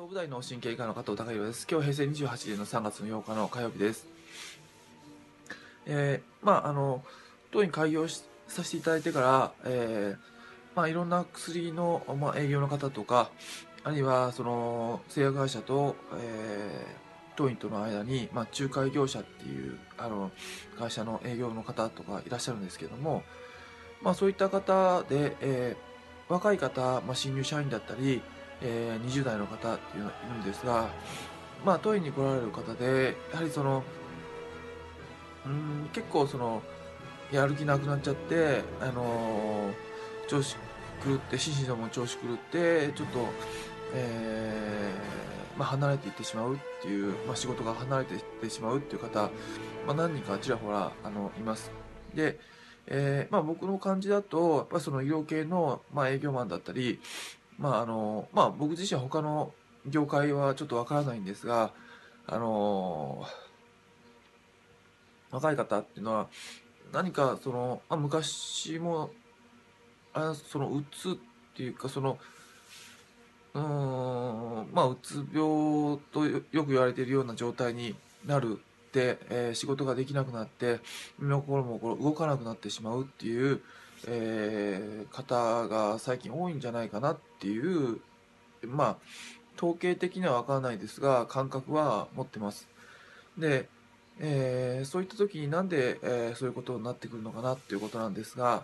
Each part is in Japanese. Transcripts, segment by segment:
総武大の神経科の加藤隆弘です。今日平成28年の3月の8日の火曜日です。えー、まあ、あの、当院開業しさせていただいてから、えー、まあ、いろんな薬の、まあ、営業の方とか、あるいは、その、製薬会社と、えー、当院との間に、まあ、仲介業者っていう、あの、会社の営業の方とかいらっしゃるんですけども、まあ、そういった方で、えー、若い方、まあ、新入社員だったり、えー、20代の方っていうのがいるんですが、まあ、当院に来られる方で、やはりその、うん、結構その、やる気なくなっちゃって、あのー調子狂って、心身とも調子狂って、ちょっと、えーまあ、離れていってしまうっていう、まあ、仕事が離れていってしまうっていう方、まあ、何人かちらほら、あの、います。で、えーまあ、僕の感じだと、やっぱその医療系の、まあ、営業マンだったり、まああのまあ、僕自身は他の業界はちょっとわからないんですが、あの若い方っていうのは何かその、まあ、昔もあそのうつっていうかそのうんまあうつ病とよく言われているような状態になるって、えー仕事ができなくなって身も心も動かなくなってしまうっていう、えー方が最近多いんじゃないかなっていうまあ統計的には分からないですが感覚は持ってますで、えーそういった時になんで、えーそういうことになってくるのかなっていうことなんですが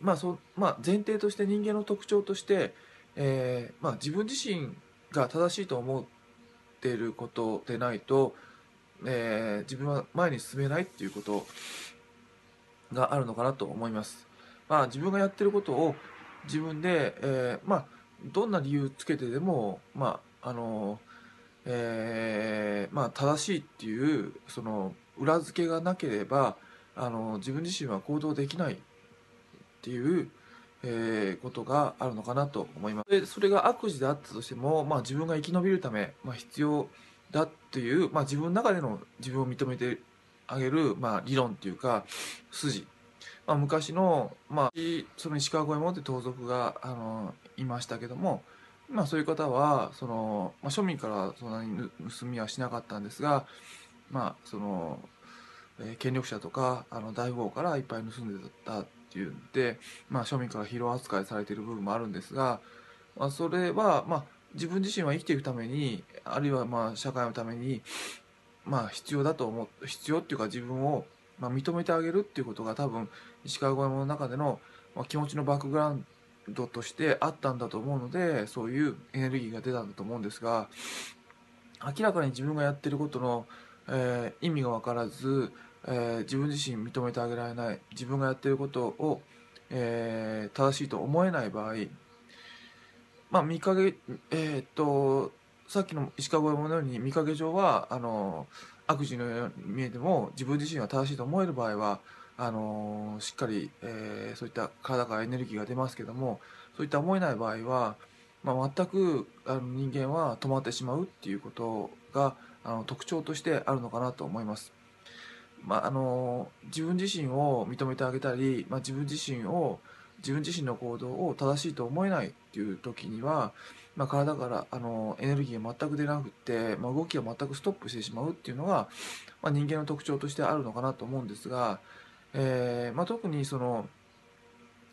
まあそまあ、前提として人間の特徴として、えまあ、自分自身が正しいと思っていることでないと、え自分は前に進めないっていうことがあるのかなと思います。まあ、自分がやってることを自分で、えーまあ、どんな理由つけてでも、まあ、あの、えーまあ、正しいっていう、その、裏付けがなければ、あの、自分自身は行動できないっていう、えーことがあるのかなと思います。で、それが悪事であったとしても、まあ、自分が生き延びるため、まあ、必要だっていう、まあ、自分の中での自分を認めてあげる、まあ、理論っていうか、筋。まあ、昔の、まあ、その石川五右衛門って盗賊が、あの、いましたけども、まあ、そういう方は、その、まあ、庶民からそんなに盗みはしなかったんですが、まあ、その、えー権力者とか、あの、大富豪からいっぱい盗んでたっていうんで、まあ、庶民から疲労扱いされている部分もあるんですが、まあ、それは、まあ、自分自身は生きていくために、あるいは、まあ、社会のために、まあ、必要だと思う、必要っていうか自分を、まあ、認めてあげるっていうことが多分、石川五右衛門の中での、まあ、気持ちのバックグラウンドとしてあったんだと思うので、そういうエネルギーが出たんだと思うんですが、明らかに自分がやってることの、えー意味が分からず、えー自分自身認めてあげられない自分がやってることを、えー正しいと思えない場合まあ見かけえーっとさっきの石川五右衛門のように見かけ上はあの悪事のように見えても自分自身は正しいと思える場合はあのしっかり、えーそういった体からエネルギーが出ますけどもそういった思えない場合は、まあ、全くあの人間は止まってしまうっていうことがあの特徴としてあるのかなと思います。まあ、あの自分自身を認めてあげたり、まあ、自分自身を自分自身の行動を正しいと思えないっていう時には、まあ、体からあのエネルギーが全く出なくって、まあ、動きが全くストップしてしまうっていうのが、まあ、人間の特徴としてあるのかなと思うんですが、えーま、特にその、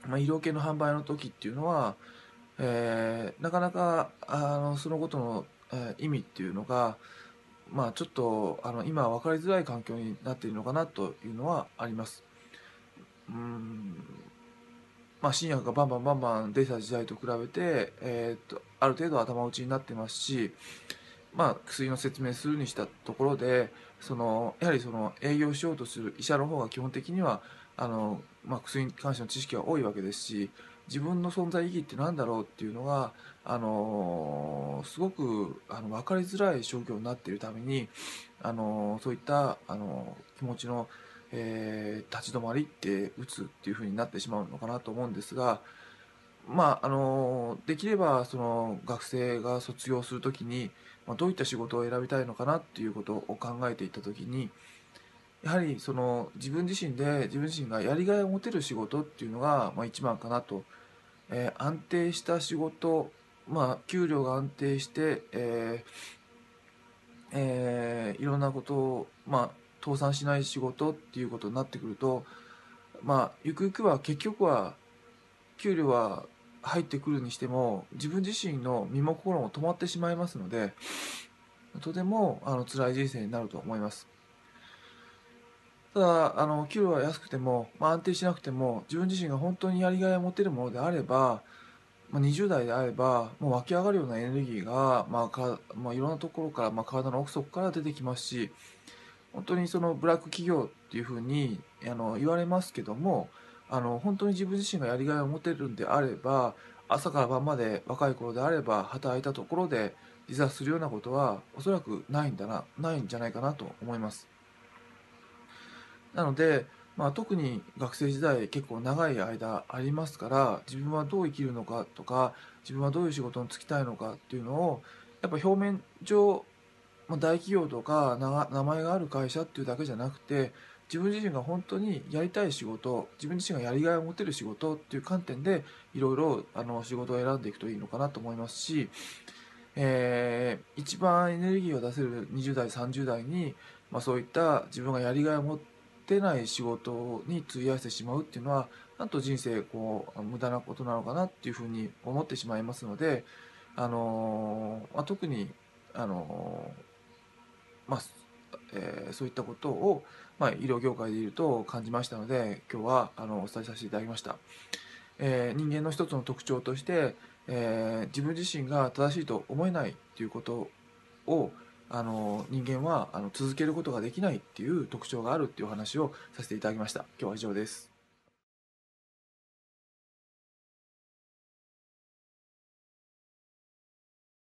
ま、医療系の販売の時っていうのは、えーなかなかあのそのことの、えー意味っていうのが、まあ、ちょっとあの今は分かりづらい環境になっているのかなというのはあります。うーんまあ、新薬がバンバンバンバン出た時代と比べて、えー、とある程度頭打ちになってますし、まあ、薬の説明するにしたところでそのやはりその営業しようとする医者の方が基本的にはあの、まあ、薬に関しての知識が多いわけですし自分の存在意義って何だろうっていうのが、あのすごくあの分かりづらい状況になっているために、あのそういった、あの気持ちの、えー立ち止まりって打つっていう風になってしまうのかなと思うんですが、まあ、あのできればその学生が卒業するときに、まあ、どういった仕事を選びたいのかなっていうことを考えていったときにやはりその自分自身で自分自身がやりがいを持てる仕事っていうのが、まあ、一番かなと、えー安定した仕事まあ、給料が安定して、えーえー、いろんなことを、まあ、倒産しない仕事っていうことになってくると、まあ、ゆくゆくは結局は給料は入ってくるにしても自分自身の身も心も止まってしまいますのでとてもあの辛い人生になると思います。ただあの給料は安くても、まあ、安定しなくても自分自身が本当にやりがいを持てるものであれば、まあ、20代であればもう湧き上がるようなエネルギーが、まあかまあ、いろんなところから、まあ、体の奥底から出てきますし本当にそのブラック企業っていうふうにあの言われますけどもあの本当に自分自身がやりがいを持てるんであれば朝から晩まで若い頃であれば働いたところで自殺するようなことはおそらくないんだなないんじゃないかなと思います。なので、まあ、特に学生時代結構長い間ありますから自分はどう生きるのかとか自分はどういう仕事に就きたいのかっていうのをやっぱ表面上まあ、大企業とか名前がある会社っていうだけじゃなくて自分自身が本当にやりたい仕事自分自身がやりがいを持てる仕事っていう観点でいろいろあの仕事を選んでいくといいのかなと思いますし、えー、一番エネルギーを出せる20代30代に、まあ、そういった自分がやりがいを持ってない仕事に費やしてしまうっていうのはなんと人生こう無駄なことなのかなっていうふうに思ってしまいますので、あのー、まあ、特に、あのーまあえー、そういったことを、まあ、医療業界でいると感じましたので今日はあのお伝えさせていただきました、えー、人間の一つの特徴として、えー、自分自身が正しいと思えないということをあの人間はあの続けることができないっていう特徴があるっていうお話をさせていただきました。今日は以上です。